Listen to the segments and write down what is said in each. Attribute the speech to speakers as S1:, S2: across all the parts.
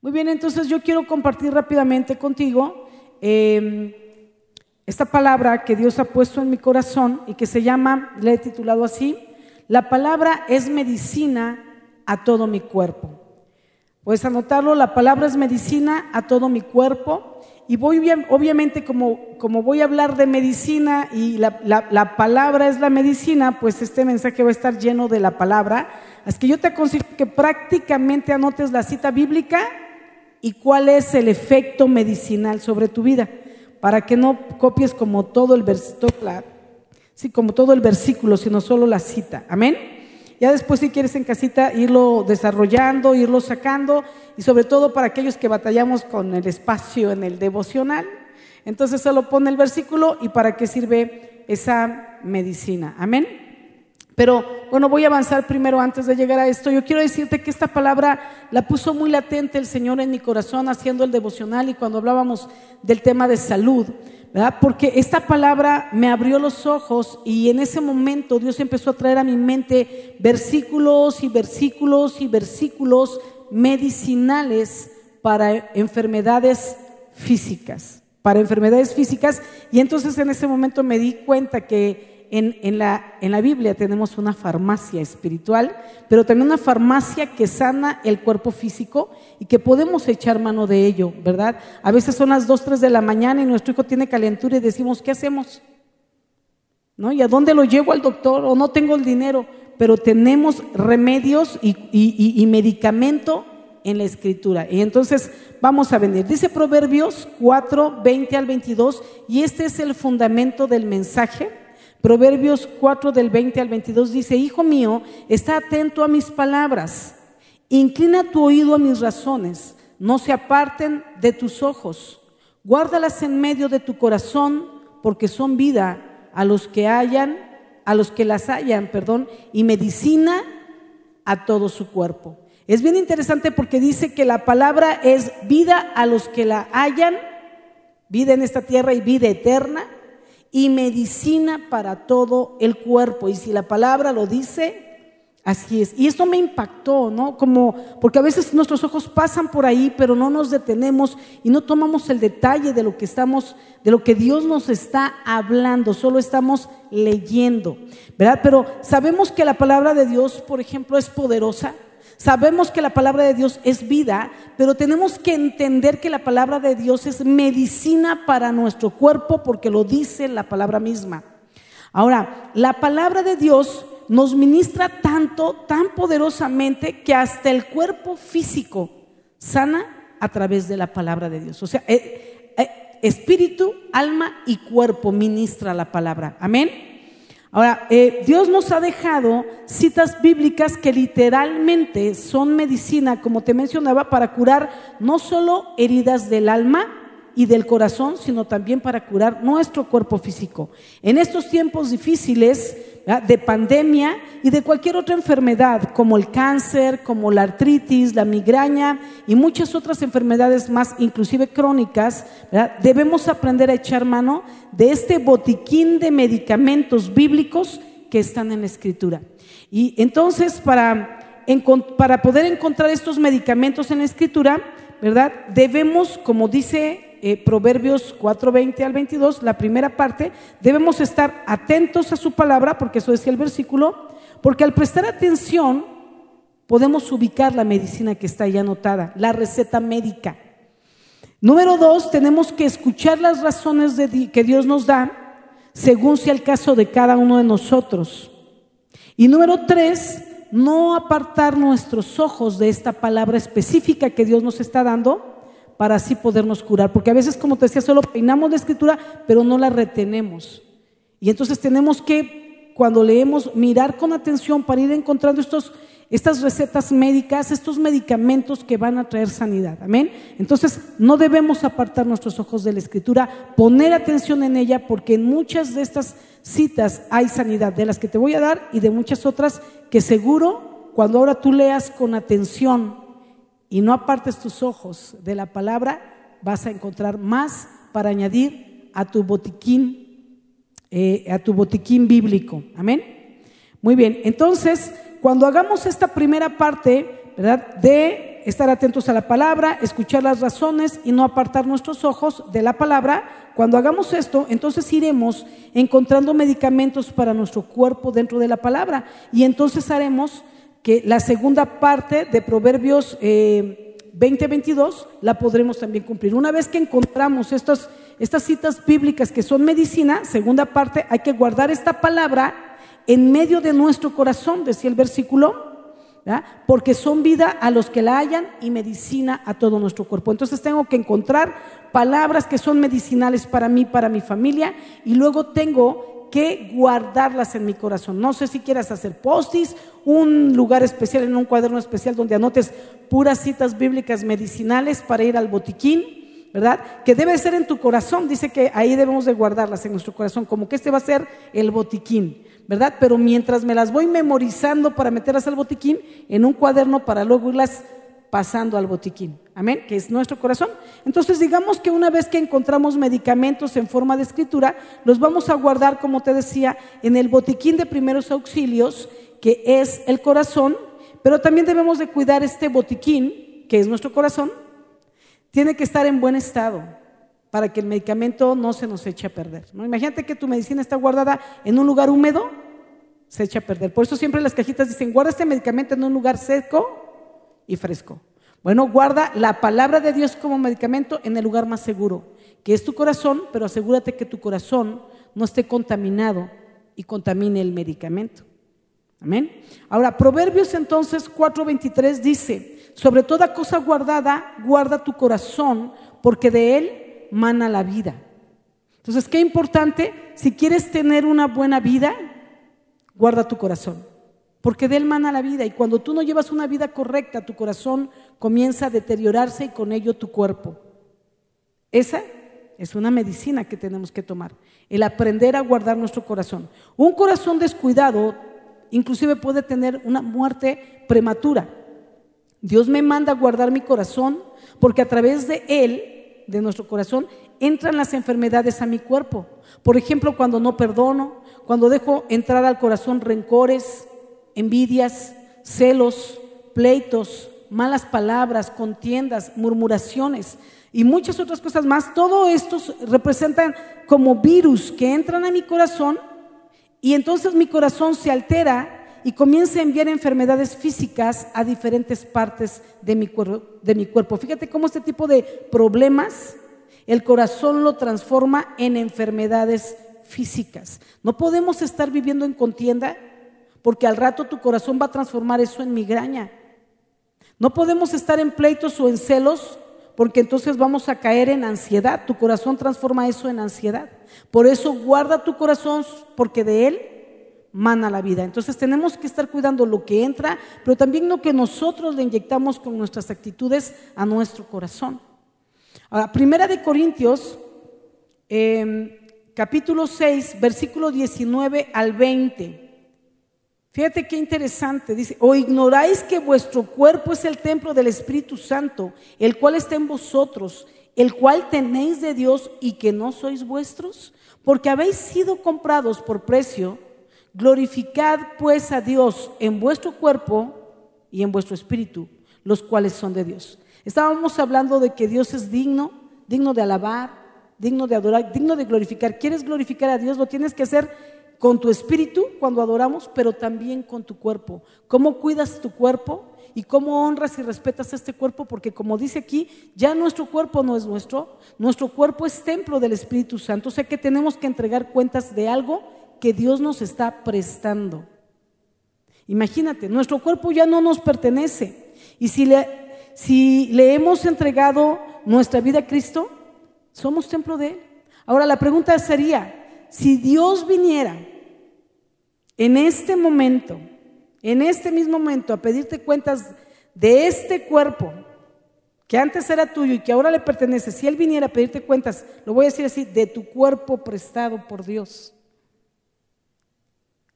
S1: Muy bien, entonces yo quiero compartir rápidamente contigo eh, esta palabra que Dios ha puesto en mi corazón y que se llama, le he titulado así, la palabra es medicina a todo mi cuerpo. Puedes anotarlo, la palabra es medicina a todo mi cuerpo. Y voy, obviamente, como, como voy a hablar de medicina y la, la, palabra es la medicina, pues este mensaje va a estar lleno de la palabra. Así que yo te aconsejo que prácticamente anotes la cita bíblica y cuál es el efecto medicinal sobre tu vida, para que no copies como todo el versículo, sí, como todo el versículo, sino solo la cita. Amén. Ya después si quieres en casita irlo desarrollando, irlo sacando y sobre todo para aquellos que batallamos con el espacio en el devocional. Entonces solo pone el versículo y para qué sirve esa medicina. Amén. Pero bueno, voy a avanzar primero antes de llegar a esto. Yo quiero decirte que esta palabra la puso muy latente el Señor en mi corazón haciendo el devocional y cuando hablábamos del tema de salud. Porque esta palabra me abrió los ojos y en ese momento Dios empezó a traer a mi mente versículos y versículos y versículos medicinales para enfermedades físicas, para enfermedades físicas. Y entonces en ese momento me di cuenta que en, la, Biblia tenemos una farmacia espiritual, pero también una farmacia que sana el cuerpo físico y que podemos echar mano de ello, ¿verdad? A veces son las 2, 3 de la mañana y nuestro hijo tiene calentura y decimos, ¿qué hacemos? ¿No? ¿Y a dónde lo llevo al doctor? O no tengo el dinero, pero tenemos remedios y medicamento en la escritura. Y entonces vamos a venir. Dice Proverbios 4, 20 al 22, y este es el fundamento del mensaje Proverbios 4 del 20 al 22 dice, Hijo mío, está atento a mis palabras, inclina tu oído a mis razones, no se aparten de tus ojos, guárdalas en medio de tu corazón, porque son vida a los que hayan, a los que las hayan, perdón, y medicina a todo su cuerpo. Es bien interesante porque dice que la palabra es vida a los que la hayan, vida en esta tierra y vida eterna y medicina para todo el cuerpo. Y si la palabra lo dice, así es. Y esto me impactó, ¿no? Como, porque a veces nuestros ojos pasan por ahí, pero no nos detenemos y no tomamos el detalle de lo que estamos, de lo que Dios nos está hablando, solo estamos leyendo, ¿verdad? Pero sabemos que la palabra de Dios, por ejemplo, es poderosa. Sabemos que la palabra de Dios es vida, pero tenemos que entender que la palabra de Dios es medicina para nuestro cuerpo porque lo dice la palabra misma. Ahora, la palabra de Dios nos ministra tanto, tan poderosamente, que hasta el cuerpo físico sana a través de la palabra de Dios. O sea, eh, eh, espíritu, alma y cuerpo ministra la palabra. Amén. Ahora, eh, Dios nos ha dejado citas bíblicas que literalmente son medicina, como te mencionaba, para curar no solo heridas del alma, y del corazón, sino también para curar nuestro cuerpo físico. En estos tiempos difíciles de pandemia y de cualquier otra enfermedad, como el cáncer, como la artritis, la migraña y muchas otras enfermedades más, inclusive crónicas, debemos aprender a echar mano de este botiquín de medicamentos bíblicos que están en la escritura. Y entonces, para, para poder encontrar estos medicamentos en la escritura, ¿verdad? Debemos, como dice eh, Proverbios 4:20 al 22, la primera parte, debemos estar atentos a su palabra, porque eso decía el versículo, porque al prestar atención podemos ubicar la medicina que está ahí anotada, la receta médica. Número dos, tenemos que escuchar las razones de, que Dios nos da, según sea el caso de cada uno de nosotros. Y número tres, no apartar nuestros ojos de esta palabra específica que Dios nos está dando para así podernos curar. Porque a veces, como te decía, solo peinamos la escritura, pero no la retenemos. Y entonces tenemos que, cuando leemos, mirar con atención para ir encontrando estos, estas recetas médicas, estos medicamentos que van a traer sanidad. Amén. Entonces, no debemos apartar nuestros ojos de la escritura, poner atención en ella, porque en muchas de estas citas hay sanidad, de las que te voy a dar y de muchas otras que seguro, cuando ahora tú leas con atención, y no apartes tus ojos de la palabra, vas a encontrar más para añadir a tu botiquín, eh, a tu botiquín bíblico. Amén. Muy bien, entonces, cuando hagamos esta primera parte, ¿verdad? De estar atentos a la palabra, escuchar las razones y no apartar nuestros ojos de la palabra. Cuando hagamos esto, entonces iremos encontrando medicamentos para nuestro cuerpo dentro de la palabra y entonces haremos que la segunda parte de Proverbios eh, 20-22 la podremos también cumplir. Una vez que encontramos estas, estas citas bíblicas que son medicina, segunda parte, hay que guardar esta palabra en medio de nuestro corazón, decía el versículo porque son vida a los que la hayan y medicina a todo nuestro cuerpo. Entonces tengo que encontrar palabras que son medicinales para mí, para mi familia, y luego tengo que guardarlas en mi corazón. No sé si quieras hacer postis, un lugar especial en un cuaderno especial donde anotes puras citas bíblicas medicinales para ir al botiquín, ¿verdad? Que debe ser en tu corazón, dice que ahí debemos de guardarlas en nuestro corazón, como que este va a ser el botiquín. ¿verdad? Pero mientras me las voy memorizando para meterlas al botiquín, en un cuaderno para luego irlas pasando al botiquín. Amén, que es nuestro corazón. Entonces digamos que una vez que encontramos medicamentos en forma de escritura, los vamos a guardar, como te decía, en el botiquín de primeros auxilios, que es el corazón, pero también debemos de cuidar este botiquín, que es nuestro corazón, tiene que estar en buen estado para que el medicamento no se nos eche a perder. ¿no? Imagínate que tu medicina está guardada en un lugar húmedo, se echa a perder. Por eso siempre las cajitas dicen, guarda este medicamento en un lugar seco y fresco. Bueno, guarda la palabra de Dios como medicamento en el lugar más seguro, que es tu corazón, pero asegúrate que tu corazón no esté contaminado y contamine el medicamento. Amén. Ahora, Proverbios entonces 4:23 dice, sobre toda cosa guardada, guarda tu corazón, porque de él mana la vida. Entonces, qué importante, si quieres tener una buena vida, guarda tu corazón, porque de él mana la vida. Y cuando tú no llevas una vida correcta, tu corazón comienza a deteriorarse y con ello tu cuerpo. Esa es una medicina que tenemos que tomar, el aprender a guardar nuestro corazón. Un corazón descuidado inclusive puede tener una muerte prematura. Dios me manda guardar mi corazón porque a través de él de nuestro corazón, entran las enfermedades a mi cuerpo. Por ejemplo, cuando no perdono, cuando dejo entrar al corazón rencores, envidias, celos, pleitos, malas palabras, contiendas, murmuraciones y muchas otras cosas más. Todo esto representan como virus que entran a mi corazón y entonces mi corazón se altera y comienza a enviar enfermedades físicas a diferentes partes de mi, de mi cuerpo. Fíjate cómo este tipo de problemas el corazón lo transforma en enfermedades físicas. No podemos estar viviendo en contienda porque al rato tu corazón va a transformar eso en migraña. No podemos estar en pleitos o en celos porque entonces vamos a caer en ansiedad. Tu corazón transforma eso en ansiedad. Por eso guarda tu corazón porque de él mana la vida. Entonces tenemos que estar cuidando lo que entra, pero también lo que nosotros le inyectamos con nuestras actitudes a nuestro corazón. Ahora, primera de Corintios, em, capítulo 6, versículo 19 al 20. Fíjate qué interesante, dice, o ignoráis que vuestro cuerpo es el templo del Espíritu Santo, el cual está en vosotros, el cual tenéis de Dios y que no sois vuestros, porque habéis sido comprados por precio. Glorificad pues a Dios en vuestro cuerpo y en vuestro espíritu, los cuales son de Dios. Estábamos hablando de que Dios es digno, digno de alabar, digno de adorar, digno de glorificar. ¿Quieres glorificar a Dios? Lo tienes que hacer con tu espíritu cuando adoramos, pero también con tu cuerpo. ¿Cómo cuidas tu cuerpo? ¿Y cómo honras y respetas este cuerpo? Porque como dice aquí, ya nuestro cuerpo no es nuestro, nuestro cuerpo es templo del Espíritu Santo. O sea que tenemos que entregar cuentas de algo que Dios nos está prestando. Imagínate, nuestro cuerpo ya no nos pertenece. Y si le, si le hemos entregado nuestra vida a Cristo, somos templo de Él. Ahora la pregunta sería, si Dios viniera en este momento, en este mismo momento, a pedirte cuentas de este cuerpo, que antes era tuyo y que ahora le pertenece, si Él viniera a pedirte cuentas, lo voy a decir así, de tu cuerpo prestado por Dios,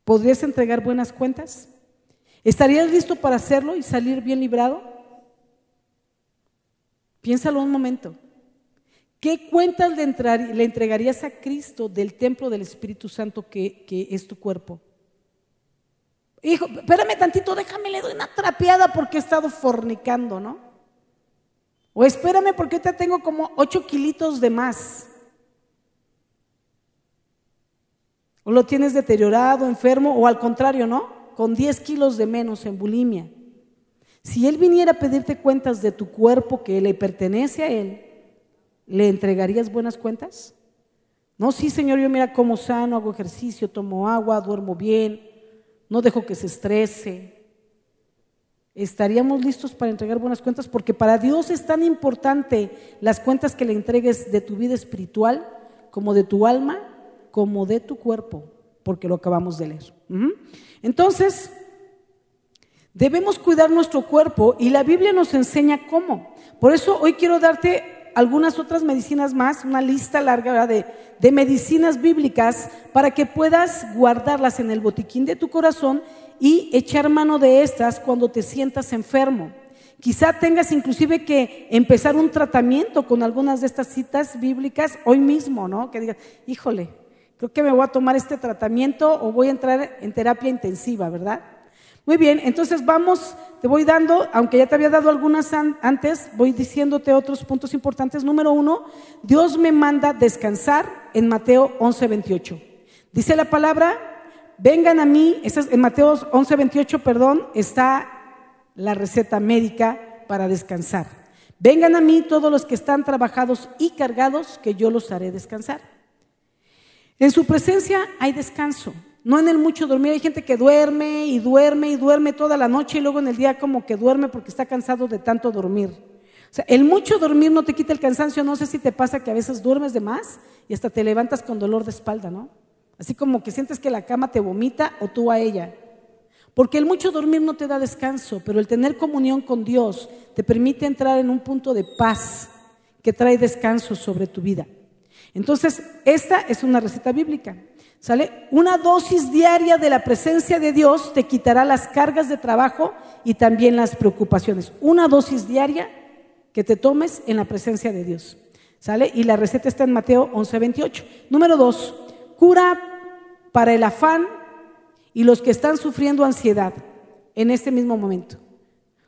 S1: ¿Podrías entregar buenas cuentas? ¿Estarías listo para hacerlo y salir bien librado? Piénsalo un momento. ¿Qué cuentas le, entregarías a Cristo del templo del Espíritu Santo que, que, es tu cuerpo? Hijo, espérame tantito, déjame, le doy una trapeada porque he estado fornicando, ¿no? O espérame porque te tengo como 8 kilitos de más. O lo tienes deteriorado, enfermo, o al contrario, ¿no? Con 10 kilos de menos en bulimia. Si Él viniera a pedirte cuentas de tu cuerpo que le pertenece a Él, ¿le entregarías buenas cuentas? No, sí, Señor, yo mira cómo sano, hago ejercicio, tomo agua, duermo bien, no dejo que se estrese, ¿Estaríamos listos para entregar buenas cuentas? Porque para Dios es tan importante las cuentas que le entregues de tu vida espiritual, como de tu alma, como de tu cuerpo, porque lo acabamos de leer. Entonces, debemos cuidar nuestro cuerpo y la Biblia nos enseña cómo. Por eso hoy quiero darte algunas otras medicinas más, una lista larga de, de medicinas bíblicas para que puedas guardarlas en el botiquín de tu corazón y echar mano de estas cuando te sientas enfermo. Quizá tengas inclusive que empezar un tratamiento con algunas de estas citas bíblicas hoy mismo, ¿no? Que digas, híjole, creo que me voy a tomar este tratamiento o voy a entrar en terapia intensiva, ¿verdad? Muy bien, entonces vamos, te voy dando, aunque ya te había dado algunas antes, voy diciéndote otros puntos importantes. Número uno, Dios me manda descansar en Mateo 11, 28. Dice la palabra, Vengan a mí, en Mateo 11, 28, perdón, está la receta médica para descansar. Vengan a mí todos los que están trabajados y cargados, que yo los haré descansar. En su presencia hay descanso, no en el mucho dormir. Hay gente que duerme y duerme y duerme toda la noche y luego en el día como que duerme porque está cansado de tanto dormir. O sea, el mucho dormir no te quita el cansancio. No sé si te pasa que a veces duermes de más y hasta te levantas con dolor de espalda, ¿no? Así como que sientes que la cama te vomita o tú a ella. Porque el mucho dormir no te da descanso, pero el tener comunión con Dios te permite entrar en un punto de paz que trae descanso sobre tu vida. Entonces, esta es una receta bíblica. ¿Sale? Una dosis diaria de la presencia de Dios te quitará las cargas de trabajo y también las preocupaciones. Una dosis diaria que te tomes en la presencia de Dios. ¿Sale? Y la receta está en Mateo 11:28. Número dos, cura para el afán y los que están sufriendo ansiedad en este mismo momento.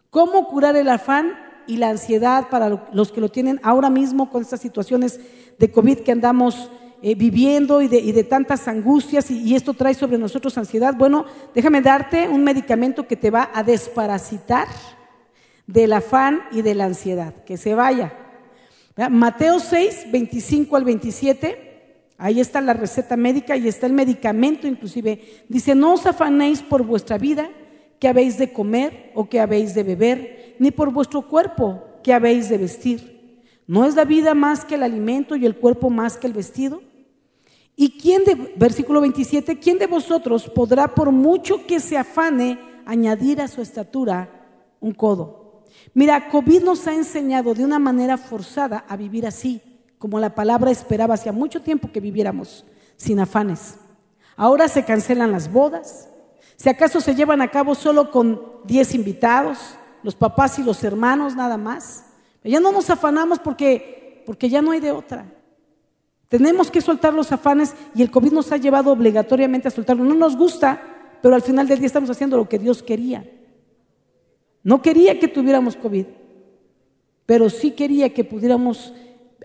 S1: ¿Cómo curar el afán y la ansiedad para los que lo tienen ahora mismo con estas situaciones de COVID que andamos eh, viviendo y de, tantas angustias y, esto trae sobre nosotros ansiedad? Bueno, déjame darte un medicamento que te va a desparasitar del afán y de la ansiedad. Que se vaya. Mateo 6, 25 al 27. Ahí está la receta médica y está el medicamento inclusive. Dice, no os afanéis por vuestra vida, que habéis de comer o que habéis de beber, ni por vuestro cuerpo, que habéis de vestir. ¿No es la vida más que el alimento y el cuerpo más que el vestido? ¿Y quién de, versículo 27, quién de vosotros podrá por mucho que se afane añadir a su estatura un codo? Mira, COVID nos ha enseñado de una manera forzada a vivir así como la palabra esperaba hacía mucho tiempo que viviéramos, sin afanes. Ahora se cancelan las bodas. Si acaso se llevan a cabo solo con 10 invitados, los papás y los hermanos nada más. Ya no nos afanamos porque, porque ya no hay de otra. Tenemos que soltar los afanes y el COVID nos ha llevado obligatoriamente a soltarlo. No nos gusta, pero al final del día estamos haciendo lo que Dios quería. No quería que tuviéramos COVID, pero sí quería que pudiéramos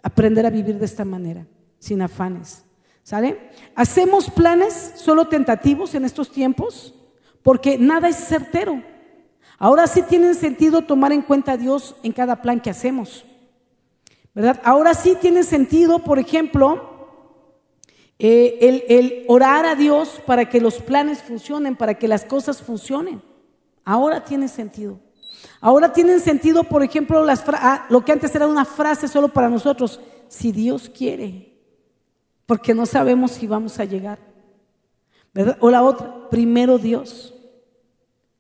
S1: aprender a vivir de esta manera, sin afanes. ¿Sale? Hacemos planes solo tentativos en estos tiempos porque nada es certero. Ahora sí tiene sentido tomar en cuenta a Dios en cada plan que hacemos. Ahora sí tiene sentido, por ejemplo, eh, el, orar a Dios para que los planes funcionen, para que las cosas funcionen. Ahora tiene sentido. Ahora tienen sentido, por ejemplo, ah, lo que antes era una frase solo para nosotros, si Dios quiere, porque no sabemos si vamos a llegar. O la otra, primero Dios.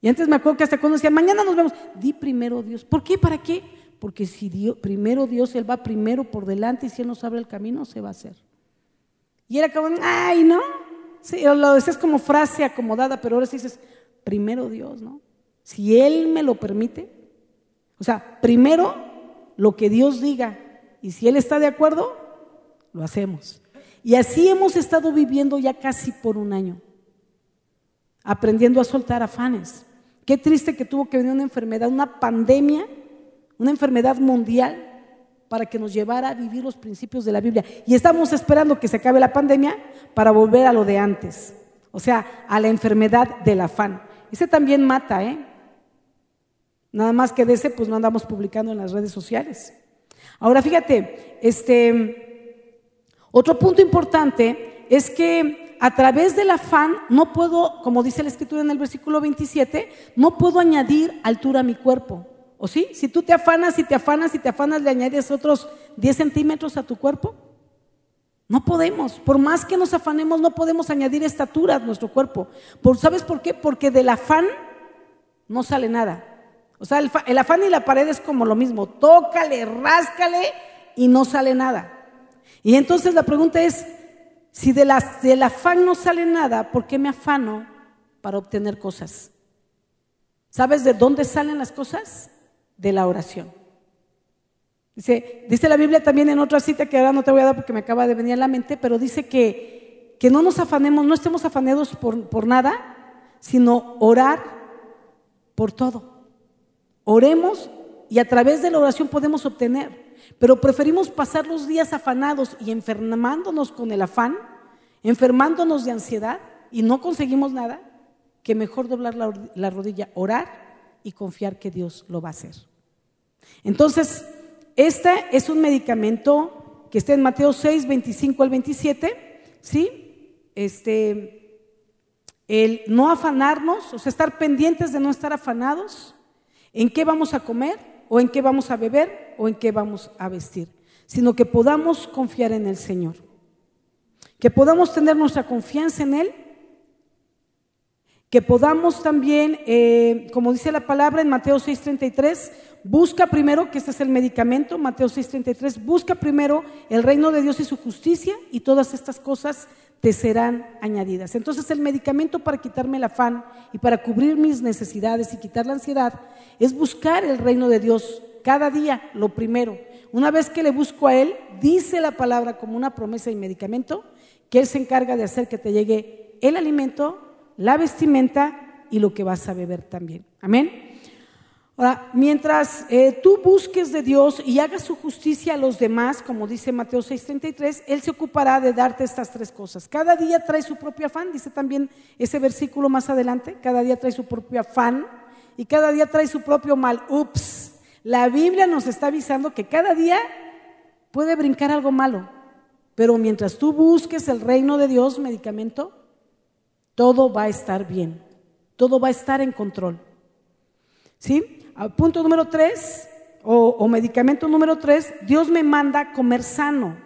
S1: Y antes me acuerdo que hasta cuando decía, mañana nos vemos, di primero Dios. ¿Por qué? ¿Para qué? Porque si Dios, primero Dios, Él va primero por delante y si Él nos abre el camino, se va a hacer. Y era como, ay, no. Sí, lo decías como frase acomodada, pero ahora sí dices, primero Dios, ¿no? Si Él me lo permite. O sea, primero lo que Dios diga. Y si Él está de acuerdo, lo hacemos. Y así hemos estado viviendo ya casi por un año. Aprendiendo a soltar afanes. Qué triste que tuvo que venir una enfermedad, una pandemia, una enfermedad mundial para que nos llevara a vivir los principios de la Biblia. Y estamos esperando que se acabe la pandemia para volver a lo de antes, o sea, a la enfermedad del afán. Ese también mata, ¿eh? Nada más que de ese, pues no andamos publicando en las redes sociales. Ahora fíjate, este, otro punto importante es que a través del afán no puedo, como dice la escritura en el versículo 27, no puedo añadir altura a mi cuerpo. ¿O sí? Si tú te afanas y te afanas y te afanas, le añades otros 10 centímetros a tu cuerpo. No podemos. Por más que nos afanemos, no podemos añadir estatura a nuestro cuerpo. ¿Sabes por qué? Porque del afán no sale nada. O sea, el, afán y la pared es como lo mismo. Tócale, ráscale y no sale nada. Y entonces la pregunta es, si de del afán no sale nada, ¿por qué me afano para obtener cosas? ¿Sabes de dónde salen las cosas? De la oración. Dice, dice la Biblia también en otra cita que ahora no te voy a dar porque me acaba de venir a la mente, pero dice que, que no nos afanemos, no estemos afanados por, por nada, sino orar por todo. Oremos y a través de la oración podemos obtener. Pero preferimos pasar los días afanados y enfermándonos con el afán, enfermándonos de ansiedad y no conseguimos nada, que mejor doblar la, la rodilla, orar y confiar que Dios lo va a hacer. Entonces, este es un medicamento que está en Mateo 6, 25 al 27, ¿sí? Este, el no afanarnos, o sea, estar pendientes de no estar afanados, en qué vamos a comer, o en qué vamos a beber, o en qué vamos a vestir, sino que podamos confiar en el Señor. Que podamos tener nuestra confianza en Él que podamos también, eh, como dice la palabra en Mateo 6:33, busca primero, que este es el medicamento, Mateo 6:33, busca primero el reino de Dios y su justicia y todas estas cosas te serán añadidas. Entonces el medicamento para quitarme el afán y para cubrir mis necesidades y quitar la ansiedad es buscar el reino de Dios cada día, lo primero. Una vez que le busco a Él, dice la palabra como una promesa y medicamento, que Él se encarga de hacer que te llegue el alimento la vestimenta y lo que vas a beber también. Amén. Ahora, mientras eh, tú busques de Dios y hagas su justicia a los demás, como dice Mateo 6:33, Él se ocupará de darte estas tres cosas. Cada día trae su propio afán, dice también ese versículo más adelante, cada día trae su propio afán y cada día trae su propio mal. Ups, la Biblia nos está avisando que cada día puede brincar algo malo, pero mientras tú busques el reino de Dios, medicamento, todo va a estar bien, todo va a estar en control. ¿Sí? Punto número tres, o, medicamento número tres, Dios me manda comer sano.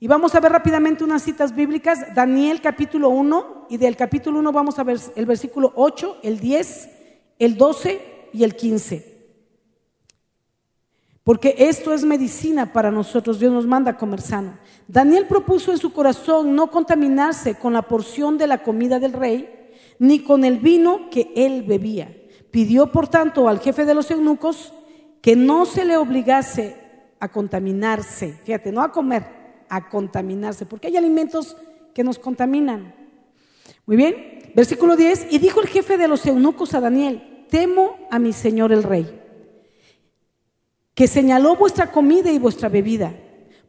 S1: Y vamos a ver rápidamente unas citas bíblicas, Daniel capítulo 1, y del capítulo 1 vamos a ver el versículo 8, el 10, el 12 y el 15. Porque esto es medicina para nosotros, Dios nos manda comer sano. Daniel propuso en su corazón no contaminarse con la porción de la comida del rey, ni con el vino que él bebía. Pidió, por tanto, al jefe de los eunucos que no se le obligase a contaminarse, fíjate, no a comer, a contaminarse, porque hay alimentos que nos contaminan. Muy bien, versículo 10, y dijo el jefe de los eunucos a Daniel, temo a mi señor el rey, que señaló vuestra comida y vuestra bebida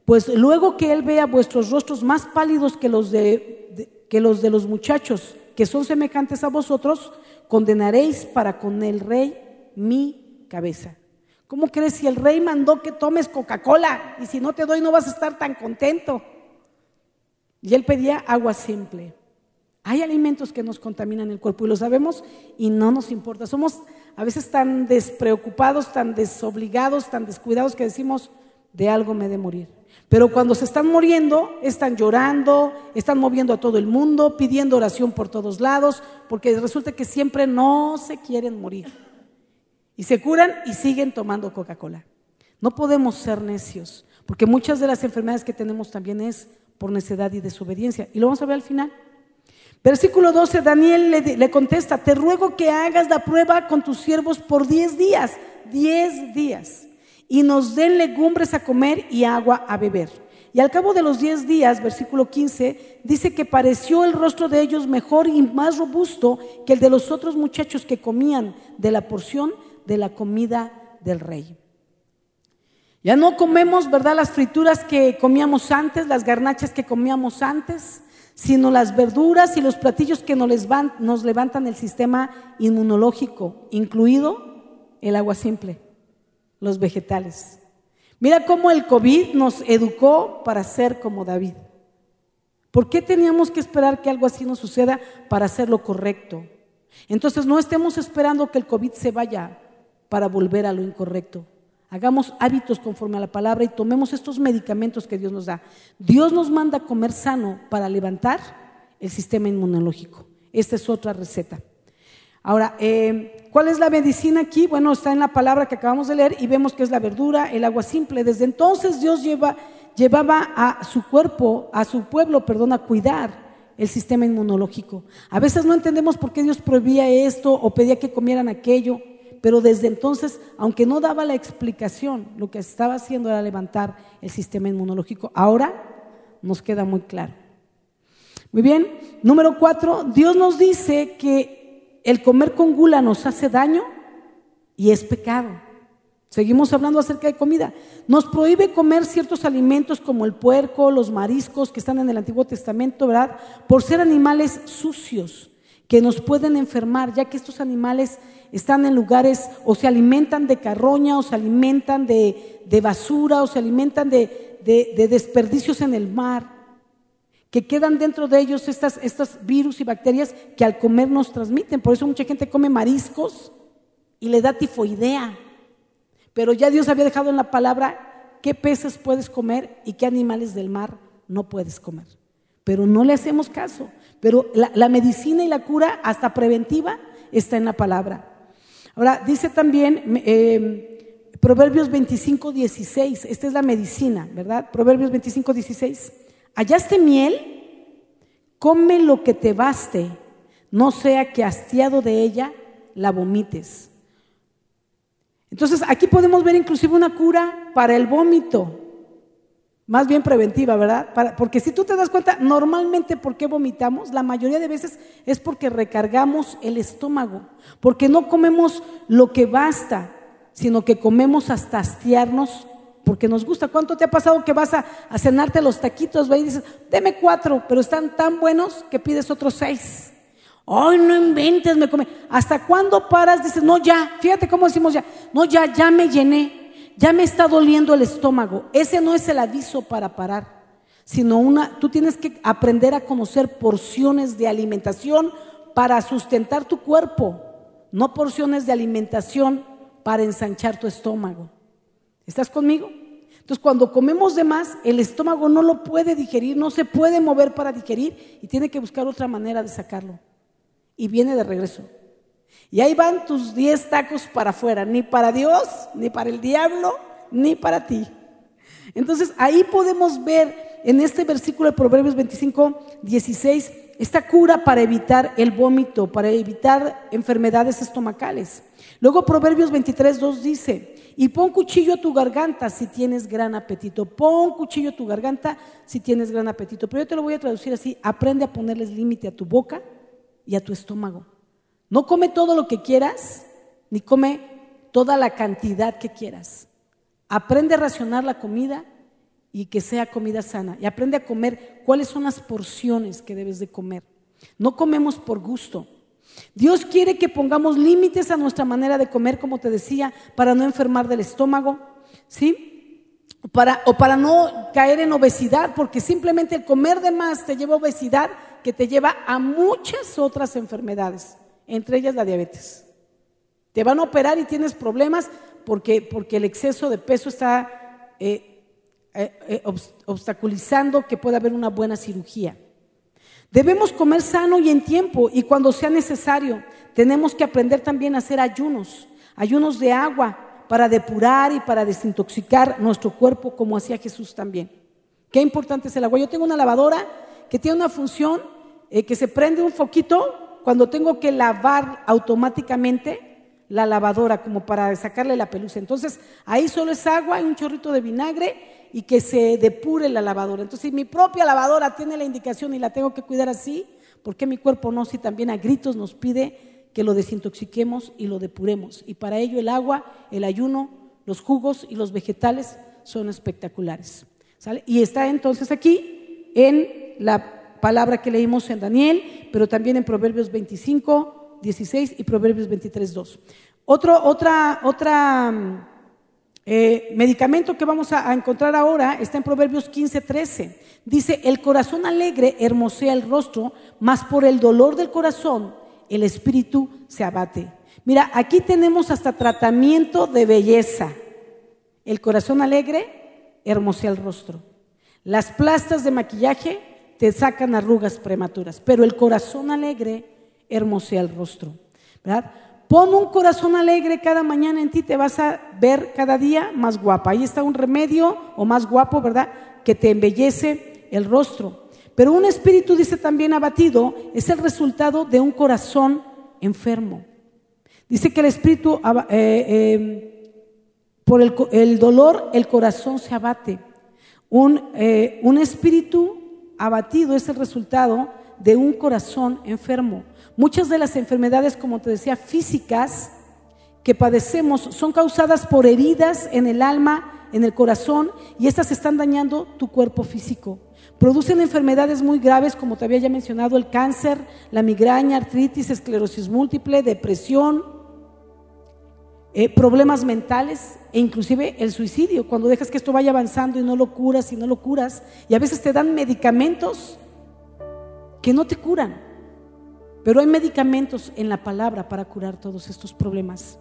S1: pues luego que Él vea vuestros rostros más pálidos que los de, que los, de los muchachos que son semejantes a vosotros, condenaréis para con el rey mi cabeza. ¿Cómo crees si el rey mandó que tomes Coca-Cola y si no te doy no vas a estar tan contento? Y él pedía agua simple. Hay alimentos que nos contaminan el cuerpo y lo sabemos y no nos importa. Somos a veces tan despreocupados, tan desobligados, tan descuidados que decimos, de algo me he de morir. Pero cuando se están muriendo, están llorando, están moviendo a todo el mundo, pidiendo oración por todos lados, porque resulta que siempre no se quieren morir. Y se curan y siguen tomando Coca-Cola. No podemos ser necios, porque muchas de las enfermedades que tenemos también es por necedad y desobediencia. Y lo vamos a ver al final. Versículo 12, Daniel le, le contesta, te ruego que hagas la prueba con tus siervos por 10 días, 10 días y nos den legumbres a comer y agua a beber. Y al cabo de los diez días, versículo 15, dice que pareció el rostro de ellos mejor y más robusto que el de los otros muchachos que comían de la porción de la comida del rey. Ya no comemos, ¿verdad? Las frituras que comíamos antes, las garnachas que comíamos antes, sino las verduras y los platillos que nos levantan el sistema inmunológico, incluido el agua simple, los vegetales. Mira cómo el COVID nos educó para ser como David. ¿Por qué teníamos que esperar que algo así nos suceda para hacer lo correcto? Entonces no estemos esperando que el COVID se vaya para volver a lo incorrecto. Hagamos hábitos conforme a la palabra y tomemos estos medicamentos que Dios nos da. Dios nos manda a comer sano para levantar el sistema inmunológico. Esta es otra receta. Ahora, eh, ¿cuál es la medicina aquí? Bueno, está en la palabra que acabamos de leer y vemos que es la verdura, el agua simple. Desde entonces Dios lleva, llevaba a su cuerpo, a su pueblo, perdón, a cuidar el sistema inmunológico. A veces no entendemos por qué Dios prohibía esto o pedía que comieran aquello, pero desde entonces, aunque no daba la explicación, lo que estaba haciendo era levantar el sistema inmunológico. Ahora nos queda muy claro. Muy bien, número cuatro, Dios nos dice que el comer con gula nos hace daño y es pecado. Seguimos hablando acerca de comida. Nos prohíbe comer ciertos alimentos como el puerco, los mariscos que están en el Antiguo Testamento, ¿verdad? Por ser animales sucios que nos pueden enfermar, ya que estos animales están en lugares o se alimentan de carroña o se alimentan de, basura o se alimentan de, de, desperdicios en el mar, que quedan dentro de ellos estas, estos virus y bacterias que al comer nos transmiten. Por eso mucha gente come mariscos y le da tifoidea. Pero ya Dios había dejado en la palabra qué peces puedes comer y qué animales del mar no puedes comer. Pero no le hacemos caso. Pero la, medicina y la cura, hasta preventiva, está en la palabra. Ahora, dice también eh, Proverbios 25, 16. Esta es la medicina, ¿verdad? Proverbios 25, 16. Hallaste miel, come lo que te baste, no sea que hastiado de ella la vomites. Entonces, aquí podemos ver inclusive una cura para el vómito, más bien preventiva, ¿verdad? porque si tú te das cuenta, normalmente ¿por qué vomitamos? La mayoría de veces es porque recargamos el estómago, porque no comemos lo que basta, sino que comemos hasta hastiarnos porque nos gusta. ¿Cuánto te ha pasado que vas a, cenarte los taquitos y dices, deme cuatro, pero están tan buenos que pides otros seis? Ay, no inventes, me come. ¿Hasta cuándo paras? Dices, no, ya, fíjate cómo decimos ya, no, ya, ya me llené, ya me está doliendo el estómago. Ese no es el aviso para parar, sino una, tú tienes que aprender a conocer porciones de alimentación para sustentar tu cuerpo, no porciones de alimentación para ensanchar tu estómago. ¿Estás conmigo? Entonces, cuando comemos de más, el estómago no lo puede digerir, no se puede mover para digerir y tiene que buscar otra manera de sacarlo y viene de regreso. Y ahí van tus 10 tacos para afuera, ni para Dios, ni para el diablo, ni para ti. Entonces ahí podemos ver en este versículo de Proverbios 25, 16, esta cura para evitar el vómito, para evitar enfermedades estomacales. Luego Proverbios 23, 2 dice, y pon cuchillo a tu garganta si tienes gran apetito. Pon cuchillo a tu garganta si tienes gran apetito. Pero yo te lo voy a traducir así, aprende a ponerles límite a tu boca y a tu estómago. No come todo lo que quieras, ni come toda la cantidad que quieras. Aprende a racionar la comida y que sea comida sana. Y aprende a comer cuáles son las porciones que debes de comer. No comemos por gusto. Dios quiere que pongamos límites a nuestra manera de comer, como te decía, para no enfermar del estómago, ¿sí? Para, o para no caer en obesidad, porque simplemente el comer de más te lleva a obesidad que te lleva a muchas otras enfermedades, entre ellas la diabetes. Te van a operar y tienes problemas porque, porque el exceso de peso está eh, eh, eh, obstaculizando que pueda haber una buena cirugía. Debemos comer sano y en tiempo y cuando sea necesario. Tenemos que aprender también a hacer ayunos, ayunos de agua para depurar y para desintoxicar nuestro cuerpo como hacía Jesús también. Qué importante es el agua. Yo tengo una lavadora que tiene una función eh, que se prende un foquito cuando tengo que lavar automáticamente la lavadora, como para sacarle la pelusa. Entonces, ahí solo es agua y un chorrito de vinagre y que se depure la lavadora. Entonces, si mi propia lavadora tiene la indicación y la tengo que cuidar así, ¿por qué mi cuerpo no? Si también a gritos nos pide que lo desintoxiquemos y lo depuremos. Y para ello el agua, el ayuno, los jugos y los vegetales son espectaculares. Y está entonces aquí en la palabra que leímos en Daniel, pero también en Proverbios 25, 16 y Proverbios 23, 2. Otro otra, otra, eh, medicamento que vamos a, a, encontrar ahora está en Proverbios 15, 13. Dice, el corazón alegre hermosea el rostro, mas por el dolor del corazón el espíritu se abate. Mira, aquí tenemos hasta tratamiento de belleza. El corazón alegre hermosea el rostro. Las plastas de maquillaje te sacan arrugas prematuras, pero el corazón alegre hermosea el rostro. ¿verdad? Pon un corazón alegre cada mañana en ti, te vas a ver cada día más guapa. Ahí está un remedio o más guapo, ¿verdad? Que te embellece el rostro. Pero un espíritu, dice también abatido, es el resultado de un corazón enfermo. Dice que el espíritu, eh, em, por el, dolor, el corazón se abate. Eh, un espíritu abatido es el resultado de un corazón enfermo. Muchas de las enfermedades, como te decía, físicas que padecemos son causadas por heridas en el alma, en el corazón, y estas están dañando tu cuerpo físico. Producen enfermedades muy graves, como te había ya mencionado, el cáncer, la migraña, artritis, esclerosis múltiple, depresión, eh, problemas mentales e inclusive el suicidio, cuando dejas que esto vaya avanzando y no lo curas y no lo curas, y a veces te dan medicamentos que no te curan. Pero hay medicamentos en la palabra para curar todos estos problemas,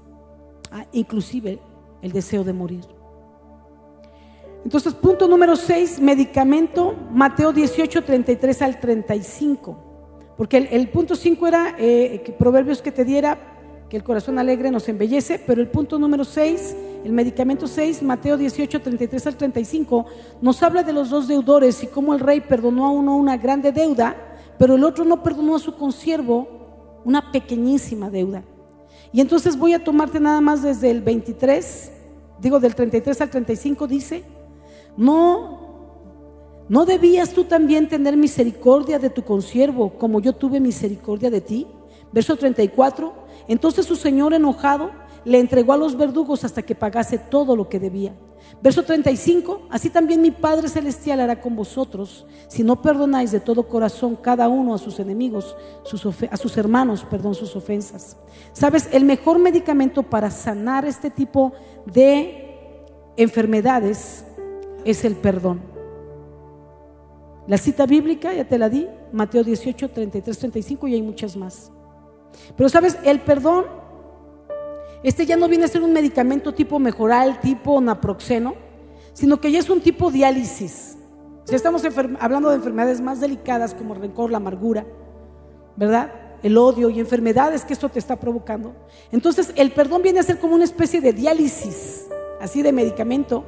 S1: ah, inclusive el deseo de morir. Entonces, punto número 6, medicamento, Mateo 18, 33 al 35. Porque el, punto 5 era eh, que proverbios que te diera que el corazón alegre nos embellece, pero el punto número 6, el medicamento 6, Mateo 18, 33 al 35, nos habla de los dos deudores y cómo el rey perdonó a uno una grande deuda pero el otro no perdonó a su consiervo una pequeñísima deuda. Y entonces voy a tomarte nada más desde el 23, digo del 33 al 35, dice, no, ¿no debías tú también tener misericordia de tu consiervo como yo tuve misericordia de ti? Verso 34, entonces su señor enojado le entregó a los verdugos hasta que pagase todo lo que debía. Verso 35, así también mi Padre Celestial hará con vosotros, si no perdonáis de todo corazón cada uno a sus enemigos, a sus hermanos, perdón, sus ofensas. Sabes, el mejor medicamento para sanar este tipo de enfermedades es el perdón. La cita bíblica, ya te la di, Mateo 18, 33, 35 y hay muchas más. Pero sabes, el perdón este ya no viene a ser un medicamento tipo mejoral, tipo naproxeno, sino que ya es un tipo diálisis. Si estamos hablando de enfermedades más delicadas como el rencor, la amargura, ¿verdad? El odio y enfermedades que esto te está provocando. Entonces, el perdón viene a ser como una especie de diálisis, así de medicamento,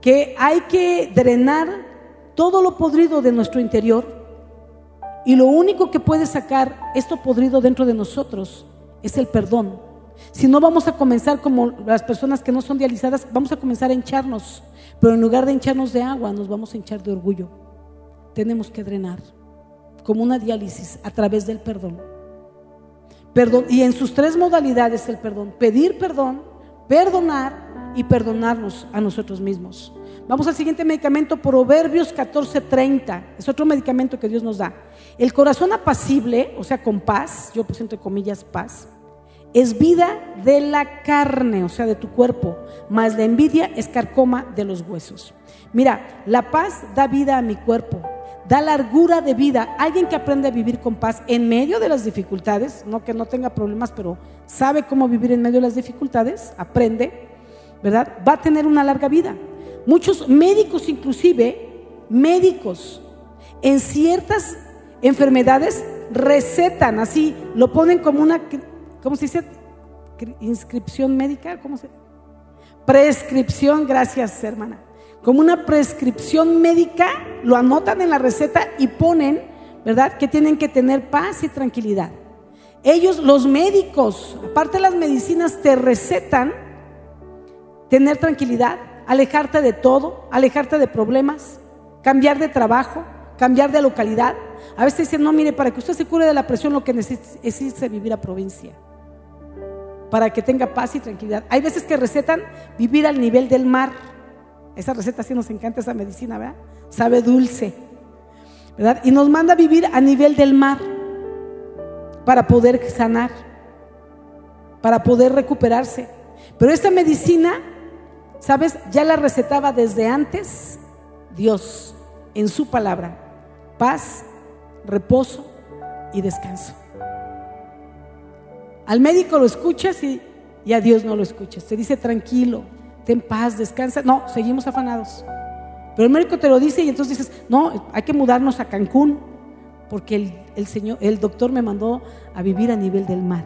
S1: que hay que drenar todo lo podrido de nuestro interior y lo único que puede sacar esto podrido dentro de nosotros es el perdón. Si no vamos a comenzar como las personas que no son dializadas, vamos a comenzar a hincharnos. Pero en lugar de hincharnos de agua, nos vamos a hinchar de orgullo. Tenemos que drenar como una diálisis a través del perdón. Perdón y en sus tres modalidades el perdón, pedir perdón, perdonar y perdonarnos a nosotros mismos. Vamos al siguiente medicamento, Proverbios 14:30. Es otro medicamento que Dios nos da. El corazón apacible, o sea, con paz, yo puse entre comillas paz, es vida de la carne, o sea, de tu cuerpo, más la envidia es carcoma de los huesos. Mira, la paz da vida a mi cuerpo, da largura de vida. Alguien que aprende a vivir con paz en medio de las dificultades, no que no tenga problemas, pero sabe cómo vivir en medio de las dificultades, aprende, ¿verdad? Va a tener una larga vida. Muchos médicos inclusive, médicos, en ciertas enfermedades recetan, así, lo ponen como una ¿cómo se dice? Inscripción médica, ¿cómo se? Prescripción, gracias hermana. Como una prescripción médica, lo anotan en la receta y ponen, ¿verdad? Que tienen que tener paz y tranquilidad. Ellos, los médicos, aparte de las medicinas, te recetan tener tranquilidad, alejarte de todo, alejarte de problemas, cambiar de trabajo, cambiar de localidad. A veces dicen, no, mire, para que usted se cure de la presión, lo que necesita es irse a vivir a provincia para que tenga paz y tranquilidad. Hay veces que recetan vivir al nivel del mar, Esa receta sí nos encanta, esa medicina, ¿verdad? Sabe dulce, ¿verdad? Y nos manda a vivir a nivel del mar para poder sanar, para poder recuperarse. Pero esta medicina, ¿sabes? Ya la recetaba desde antes Dios en su palabra. Paz, reposo y descanso. Al médico lo escuchas y, a Dios no lo escuchas. Te dice tranquilo, ten paz, descansa. No, seguimos afanados. Pero el médico te lo dice y entonces dices, no, hay que mudarnos a Cancún porque el, el, Señor, el doctor me mandó a vivir a nivel del mar.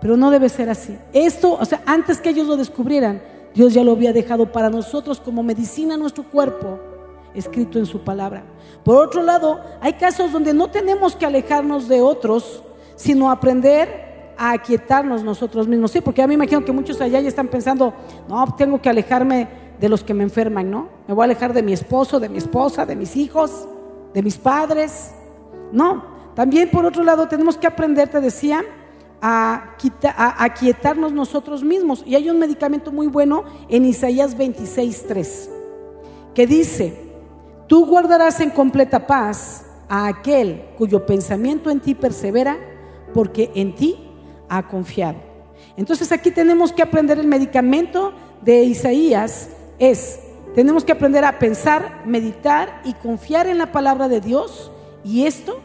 S1: Pero no debe ser así. Esto, o sea, antes que ellos lo descubrieran, Dios ya lo había dejado para nosotros como medicina a nuestro cuerpo, escrito en su palabra. Por otro lado, hay casos donde no tenemos que alejarnos de otros, sino aprender a aquietarnos nosotros mismos. Sí, porque ya me imagino que muchos allá ya están pensando, no, tengo que alejarme de los que me enferman, ¿no? Me voy a alejar de mi esposo, de mi esposa, de mis hijos, de mis padres. No, también por otro lado tenemos que aprender, te decía, a, a aquietarnos nosotros mismos. Y hay un medicamento muy bueno en Isaías 26.3, que dice, tú guardarás en completa paz a aquel cuyo pensamiento en ti persevera, porque en ti ha confiado. Entonces aquí tenemos que aprender el medicamento de Isaías es, tenemos que aprender a pensar, meditar y confiar en la palabra de Dios y esto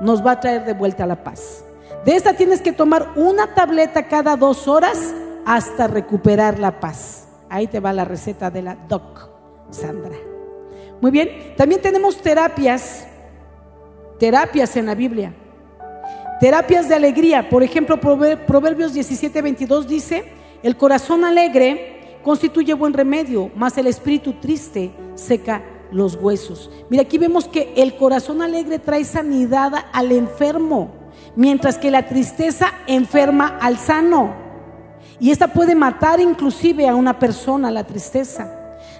S1: nos va a traer de vuelta la paz. De esta tienes que tomar una tableta cada dos horas hasta recuperar la paz. Ahí te va la receta de la doc, Sandra. Muy bien, también tenemos terapias, terapias en la Biblia. Terapias de alegría, por ejemplo, Proverbios 17, 22 dice, el corazón alegre constituye buen remedio, mas el espíritu triste seca los huesos. Mira, aquí vemos que el corazón alegre trae sanidad al enfermo, mientras que la tristeza enferma al sano. Y esta puede matar inclusive a una persona, la tristeza.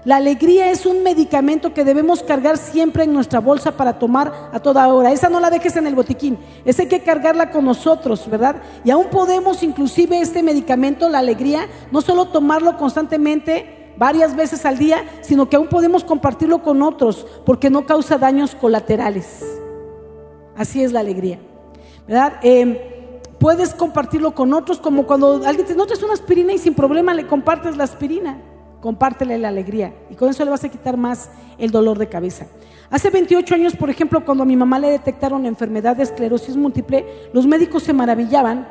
S1: La alegría es un medicamento que debemos cargar siempre en nuestra bolsa para tomar a toda hora. Esa no la dejes en el botiquín, esa hay que cargarla con nosotros, ¿verdad? Y aún podemos inclusive este medicamento, la alegría, no solo tomarlo constantemente varias veces al día, sino que aún podemos compartirlo con otros porque no causa daños colaterales. Así es la alegría, ¿verdad? Em, puedes compartirlo con otros como cuando alguien te notas una aspirina y sin problema le compartes la aspirina compártele la alegría y con eso le vas a quitar más el dolor de cabeza. Hace 28 años, por ejemplo, cuando a mi mamá le detectaron enfermedad de esclerosis múltiple, los médicos se maravillaban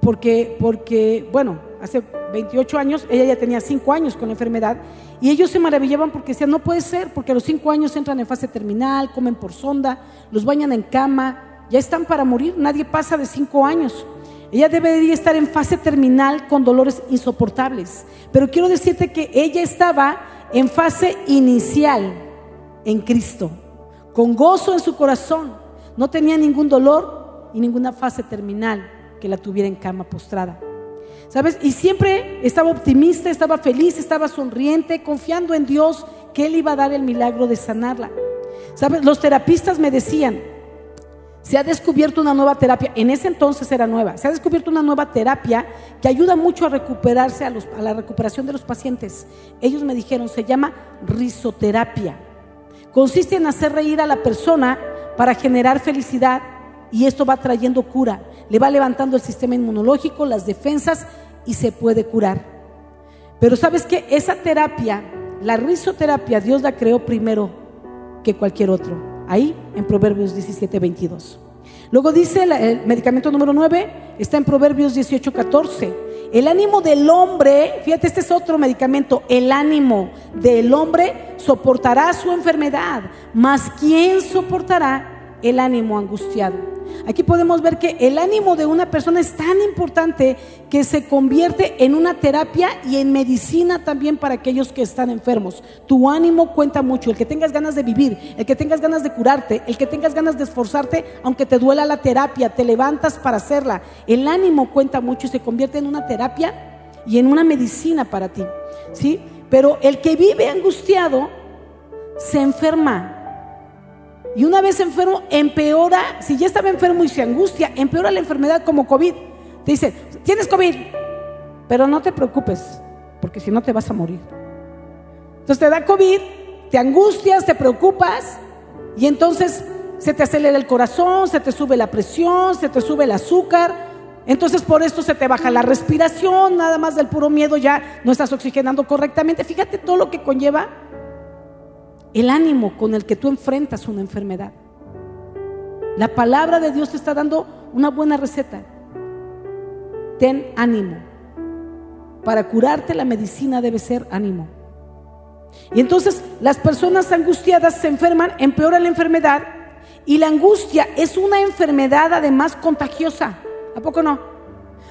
S1: porque, porque, bueno, hace 28 años, ella ya tenía 5 años con la enfermedad, y ellos se maravillaban porque decían, no puede ser, porque a los 5 años entran en fase terminal, comen por sonda, los bañan en cama, ya están para morir, nadie pasa de 5 años. Ella debería estar en fase terminal con dolores insoportables. Pero quiero decirte que ella estaba en fase inicial en Cristo, con gozo en su corazón. No tenía ningún dolor y ninguna fase terminal que la tuviera en cama postrada. ¿Sabes? Y siempre estaba optimista, estaba feliz, estaba sonriente, confiando en Dios que Él iba a dar el milagro de sanarla. ¿Sabes? Los terapistas me decían, se ha descubierto una nueva terapia, en ese entonces era nueva, se ha descubierto una nueva terapia que ayuda mucho a recuperarse, a, la recuperación de los pacientes. Ellos me dijeron, se llama risoterapia. Consiste en hacer reír a la persona para generar felicidad y esto va trayendo cura, le va levantando el sistema inmunológico, las defensas y se puede curar. Pero sabes que esa terapia, la risoterapia, Dios la creó primero que cualquier otro ahí en Proverbios 17, 22. Luego dice el medicamento número 9, está en Proverbios 18, 14. El ánimo del hombre, fíjate, este es otro medicamento, el ánimo del hombre soportará su enfermedad, mas ¿quién soportará el ánimo angustiado? Aquí podemos ver que el ánimo de una persona es tan importante que se convierte en una terapia y en medicina también para aquellos que están enfermos. Tu ánimo cuenta mucho, el que tengas ganas de vivir, el que tengas ganas de curarte, el que tengas ganas de esforzarte, aunque te duela la terapia, te levantas para hacerla. El ánimo cuenta mucho y se convierte en una terapia y en una medicina para ti. ¿Sí? Pero el que vive angustiado se enferma y una vez enfermo, empeora, si ya estaba enfermo y se angustia, empeora la enfermedad como COVID. Te dice, tienes COVID, pero no te preocupes, porque si no te vas a morir. Entonces te da COVID, te angustias, te preocupas y entonces se te acelera el corazón, se te sube la presión, se te sube el azúcar. Entonces por esto se te baja la respiración, nada más del puro miedo ya no estás oxigenando correctamente. Fíjate todo lo que conlleva el ánimo con el que tú enfrentas una enfermedad. La palabra de Dios te está dando una buena receta. Ten ánimo. Para curarte la medicina debe ser ánimo. Y entonces las personas angustiadas se enferman, empeora la enfermedad y la angustia es una enfermedad además contagiosa. ¿A poco no?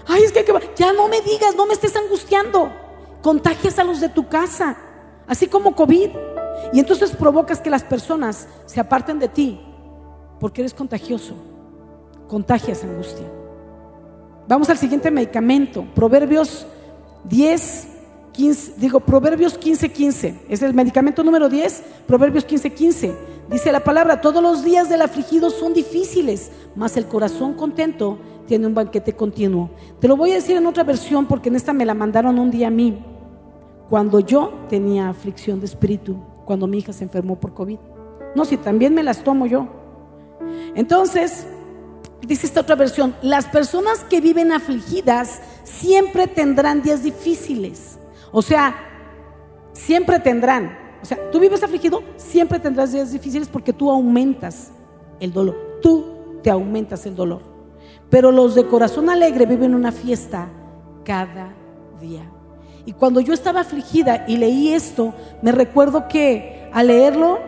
S1: Ay, es que, ya no me digas, no me estés angustiando. Contagias a los de tu casa, así como COVID. Y entonces provocas que las personas se aparten de ti porque eres contagioso. Contagias angustia. Vamos al siguiente medicamento, Proverbios 10, 15, digo Proverbios 15, 15. Es el medicamento número 10, Proverbios 15, 15. Dice la palabra, todos los días del afligido son difíciles, mas el corazón contento tiene un banquete continuo. Te lo voy a decir en otra versión porque en esta me la mandaron un día a mí, cuando yo tenía aflicción de espíritu, cuando mi hija se enfermó por COVID. No, si también me las tomo yo. Entonces, dice esta otra versión, las personas que viven afligidas siempre tendrán días difíciles. O sea, siempre tendrán. O sea, tú vives afligido, siempre tendrás días difíciles porque tú aumentas el dolor. Tú te aumentas el dolor. Pero los de corazón alegre viven una fiesta cada día. Y cuando yo estaba afligida y leí esto, me recuerdo que al leerlo,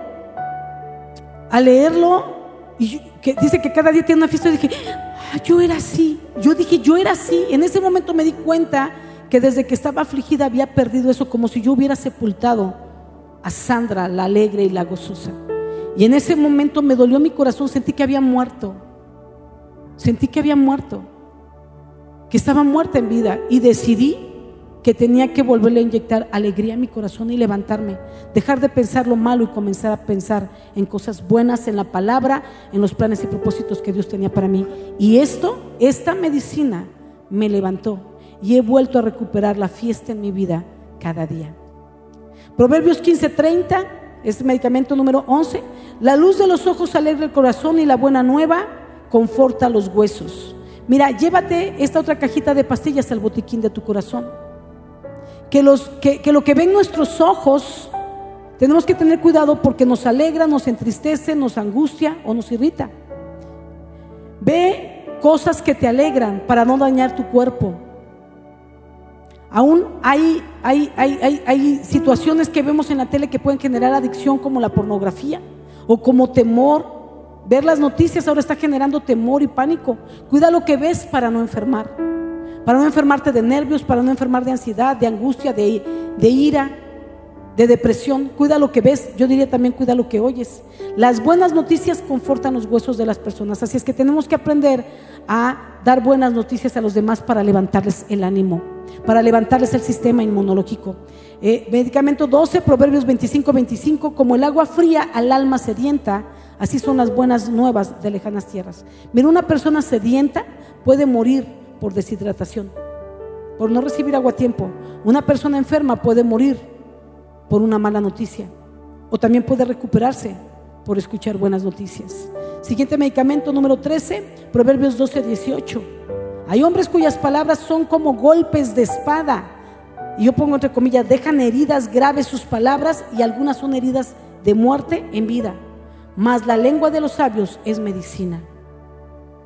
S1: al leerlo, y que dice que cada día tiene una fiesta, dije, ah, yo era así. Yo dije, yo era así. En ese momento me di cuenta que desde que estaba afligida había perdido eso, como si yo hubiera sepultado a Sandra, la alegre y la gozosa. Y en ese momento me dolió mi corazón, sentí que había muerto. Sentí que había muerto, que estaba muerta en vida y decidí que tenía que volverle a inyectar alegría a mi corazón y levantarme, dejar de pensar lo malo y comenzar a pensar en cosas buenas, en la palabra, en los planes y propósitos que Dios tenía para mí. Y esto, esta medicina me levantó y he vuelto a recuperar la fiesta en mi vida cada día. Proverbios 15:30, este medicamento número 11, la luz de los ojos alegra el corazón y la buena nueva conforta los huesos. Mira, llévate esta otra cajita de pastillas al botiquín de tu corazón que, los, que, lo que ven nuestros ojos, tenemos que tener cuidado porque nos alegra, nos entristece, nos angustia o nos irrita. Ve cosas que te alegran para no dañar tu cuerpo. Aún hay, hay, hay, hay, situaciones que vemos en la tele que pueden generar adicción como la pornografía o como temor. Ver las noticias ahora está generando temor y pánico. Cuida lo que ves para no enfermar para no enfermarte de nervios, para no enfermar de ansiedad, de angustia, de, ira, de depresión. Cuida lo que ves, yo diría también cuida lo que oyes. Las buenas noticias confortan los huesos de las personas, así es que tenemos que aprender a dar buenas noticias a los demás para levantarles el ánimo, para levantarles el sistema inmunológico. Eh, medicamento 12, Proverbios 25, 25, como el agua fría al alma sedienta, así son las buenas nuevas de lejanas tierras. Mira, una persona sedienta puede morir por deshidratación, por no recibir agua a tiempo. Una persona enferma puede morir por una mala noticia o también puede recuperarse por escuchar buenas noticias. Siguiente medicamento número 13, Proverbios 12, 18. Hay hombres cuyas palabras son como golpes de espada. Y yo pongo entre comillas, dejan heridas graves sus palabras y algunas son heridas de muerte en vida. Mas la lengua de los sabios es medicina.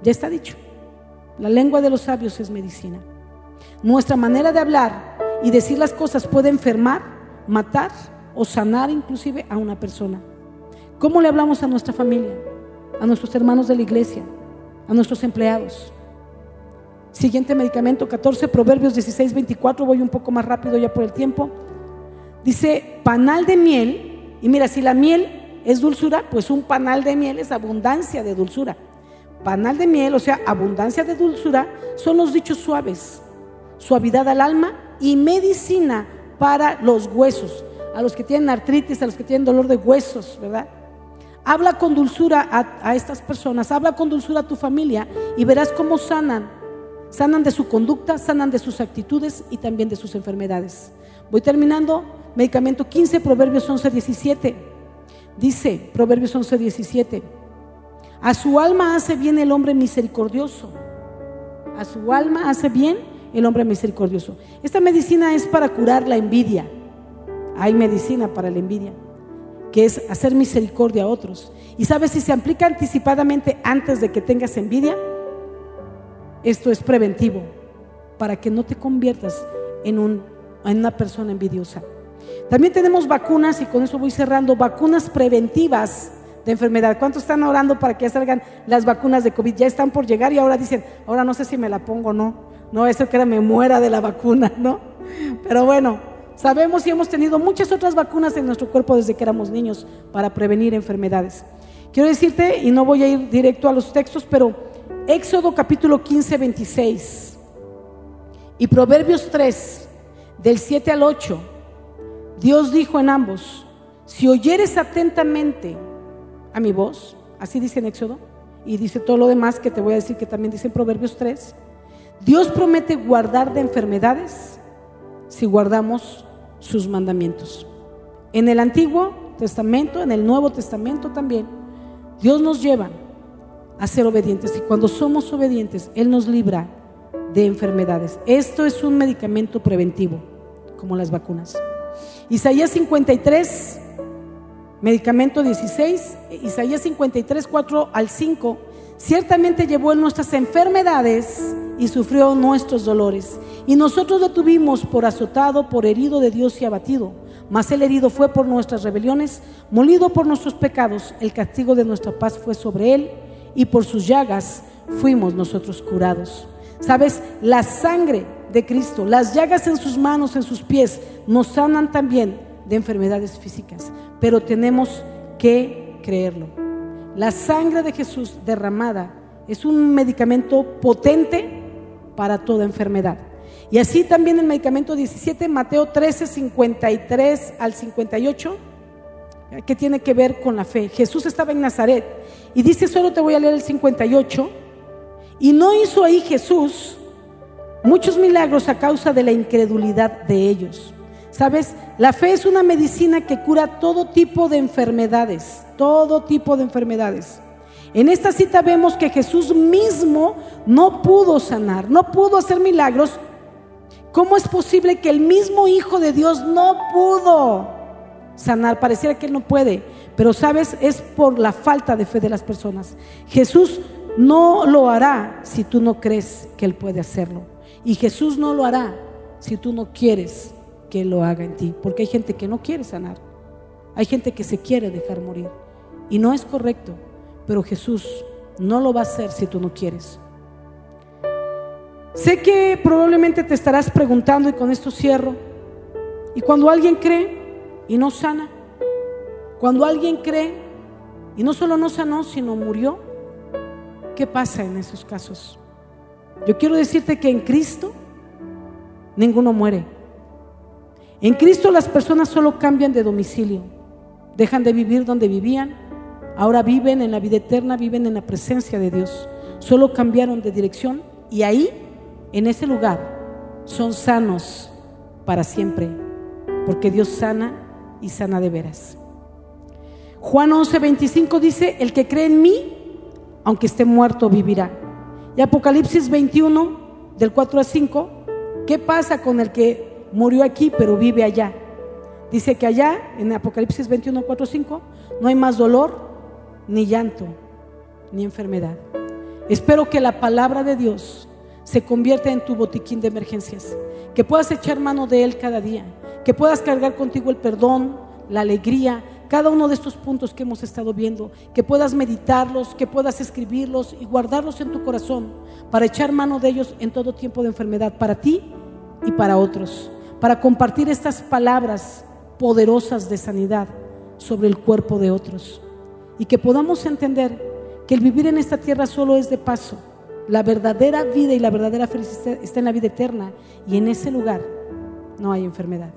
S1: Ya está dicho. La lengua de los sabios es medicina. Nuestra manera de hablar y decir las cosas puede enfermar, matar o sanar inclusive a una persona. ¿Cómo le hablamos a nuestra familia, a nuestros hermanos de la iglesia, a nuestros empleados? Siguiente medicamento, 14, Proverbios 16, 24, voy un poco más rápido ya por el tiempo. Dice, panal de miel, y mira, si la miel es dulzura, pues un panal de miel es abundancia de dulzura panal de miel, o sea, abundancia de dulzura, son los dichos suaves, suavidad al alma y medicina para los huesos, a los que tienen artritis, a los que tienen dolor de huesos, ¿verdad? Habla con dulzura a, estas personas, habla con dulzura a tu familia y verás cómo sanan. Sanan de su conducta, sanan de sus actitudes y también de sus enfermedades. Voy terminando. medicamento 15, Proverbios 11, 17. Dice, Proverbios 11, 17. A su alma hace bien el hombre misericordioso. A su alma hace bien el hombre misericordioso. Esta medicina es para curar la envidia. Hay medicina para la envidia, que es hacer misericordia a otros. Y sabes, si se aplica anticipadamente antes de que tengas envidia, esto es preventivo para que no te conviertas en, un, en una persona envidiosa. También tenemos vacunas, y con eso voy cerrando, vacunas preventivas de enfermedad. ¿Cuántos están orando para que salgan las vacunas de COVID? Ya están por llegar y ahora dicen, ahora no sé si me la pongo o no. No, eso que era me muera de la vacuna, ¿no? Pero bueno, sabemos y hemos tenido muchas otras vacunas en nuestro cuerpo desde que éramos niños para prevenir enfermedades. Quiero decirte, y no voy a ir directo a los textos, pero Éxodo capítulo 15, 26 y Proverbios 3, del 7 al 8, Dios dijo en ambos, si oyeres atentamente a mi voz, así dice en Éxodo, y dice todo lo demás que te voy a decir que también dice en Proverbios 3, Dios promete guardar de enfermedades si guardamos sus mandamientos. En el Antiguo Testamento, en el Nuevo Testamento también, Dios nos lleva a ser obedientes y cuando somos obedientes, Él nos libra de enfermedades. Esto es un medicamento preventivo, como las vacunas. Isaías 53, medicamento 16, Isaías 53, 4 al 5, ciertamente llevó en nuestras enfermedades y sufrió nuestros dolores. Y nosotros lo tuvimos por azotado, por herido de Dios y abatido. Mas el herido fue por nuestras rebeliones, molido por nuestros pecados. El castigo de nuestra paz fue sobre él y por sus llagas fuimos nosotros curados. Sabes, la sangre de Cristo, las llagas en sus manos, en sus pies, nos sanan también de enfermedades físicas, pero tenemos que creerlo. La sangre de Jesús derramada es un medicamento potente para toda enfermedad. Y así también el medicamento 17, Mateo 13, 53 al 58 que tiene que ver con la fe. Jesús estaba en Nazaret y dice, solo te voy a leer el 58, y no hizo ahí Jesús muchos milagros a causa de la incredulidad de ellos. ¿Sabes? La fe es una medicina que cura todo tipo de enfermedades, todo tipo de enfermedades. En esta cita vemos que Jesús mismo no pudo sanar, no pudo hacer milagros. ¿Cómo es posible que el mismo Hijo de Dios no pudo? sanar. Pareciera que Él no puede, pero sabes, es por la falta de fe de las personas. Jesús no lo hará si tú no crees que Él puede hacerlo. Y Jesús no lo hará si tú no quieres que lo haga en ti. Porque hay gente que no quiere sanar. Hay gente que se quiere dejar morir. Y no es correcto. Pero Jesús no lo va a hacer si tú no quieres. Sé que probablemente te estarás preguntando y con esto cierro. Y cuando alguien cree, y no sana. Cuando alguien cree y no solo no sanó, sino murió, ¿qué pasa en esos casos? Yo quiero decirte que en Cristo ninguno muere. En Cristo las personas solo cambian de domicilio, dejan de vivir donde vivían, ahora viven en la vida eterna, viven en la presencia de Dios. Solo cambiaron de dirección y ahí, en ese lugar, son sanos para siempre, porque Dios sana y sana de veras. Juan 11:25 dice, el que cree en mí, aunque esté muerto, vivirá. Y Apocalipsis 21, del 4 a 5, ¿qué pasa con el que murió aquí pero vive allá? Dice que allá, en Apocalipsis 21, 4 a 5, no hay más dolor, ni llanto, ni enfermedad. Espero que la palabra de Dios se convierta en tu botiquín de emergencias, que puedas echar mano de él cada día que puedas cargar contigo el perdón, la alegría, cada uno de estos puntos que hemos estado viendo, que puedas meditarlos, que puedas escribirlos y guardarlos en tu corazón para echar mano de ellos en todo tiempo de enfermedad, para ti y para otros, para compartir estas palabras poderosas de sanidad sobre el cuerpo de otros y que podamos entender que el vivir en esta tierra solo es de paso. La verdadera vida y la verdadera felicidad está en la vida eterna y en ese lugar no hay enfermedad.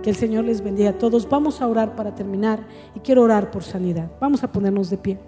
S1: Que el Señor les bendiga a todos. Vamos a orar para terminar y quiero orar por sanidad. Vamos a ponernos de pie.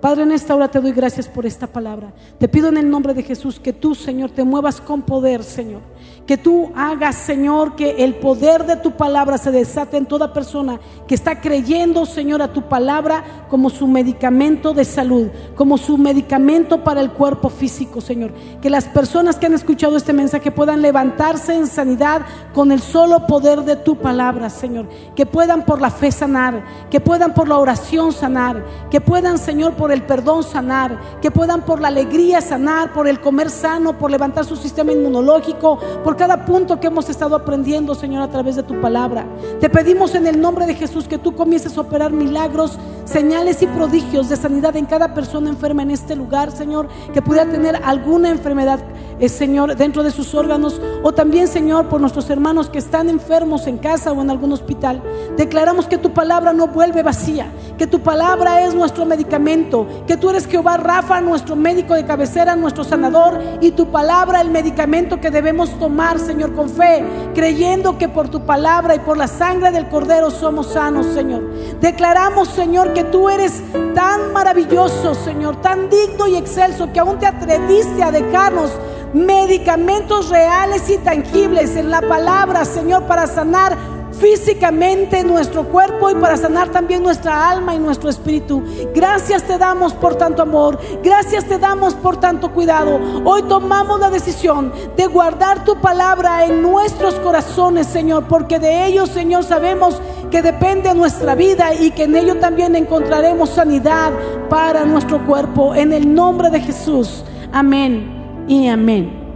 S1: Padre, en esta hora te doy gracias por esta palabra. Te pido en el nombre de Jesús que tú, Señor, te muevas con poder, Señor que tú hagas, Señor, que el poder de tu palabra se desate en toda persona que está creyendo, Señor, a tu palabra como su medicamento de salud, como su medicamento para el cuerpo físico, Señor. Que las personas que han escuchado este mensaje puedan levantarse en sanidad con el solo poder de tu palabra, Señor. Que puedan por la fe sanar, que puedan por la oración sanar, que puedan, Señor, por el perdón sanar, que puedan por la alegría sanar, por el comer sano, por levantar su sistema inmunológico, por cada punto que hemos estado aprendiendo, Señor, a través de tu palabra. Te pedimos en el nombre de Jesús que tú comiences a operar milagros, señales y prodigios de sanidad en cada persona enferma en este lugar, Señor, que pudiera tener alguna enfermedad, Señor, dentro de sus órganos, o también, Señor, por nuestros hermanos que están enfermos en casa o en algún hospital. Declaramos que tu palabra no vuelve vacía, que tu palabra es nuestro medicamento, que tú eres Jehová Rafa, nuestro médico de cabecera, nuestro sanador, y tu palabra el medicamento que debemos tomar Señor, con fe, creyendo que por tu palabra y por la sangre del Cordero somos sanos, Señor. Declaramos, Señor, que tú eres tan maravilloso, Señor, tan digno y excelso, que aún te atreviste a dejarnos medicamentos reales y tangibles en la palabra, Señor, para sanar físicamente nuestro cuerpo y para sanar también nuestra alma y nuestro espíritu. Gracias te damos por tanto amor, gracias te damos por tanto cuidado. Hoy tomamos la decisión de guardar tu palabra en nuestros corazones, Señor, porque de ello, Señor, sabemos que depende nuestra vida y que en ello también encontraremos sanidad para nuestro cuerpo. En el nombre de Jesús. Amén y amén.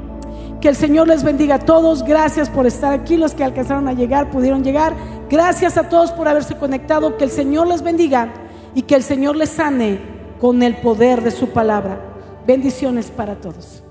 S1: Que el Señor les bendiga a todos. Gracias por estar aquí. Los que alcanzaron a llegar pudieron llegar. Gracias a todos por haberse conectado. Que el Señor les bendiga y que el Señor les sane con el poder de su palabra. Bendiciones para todos.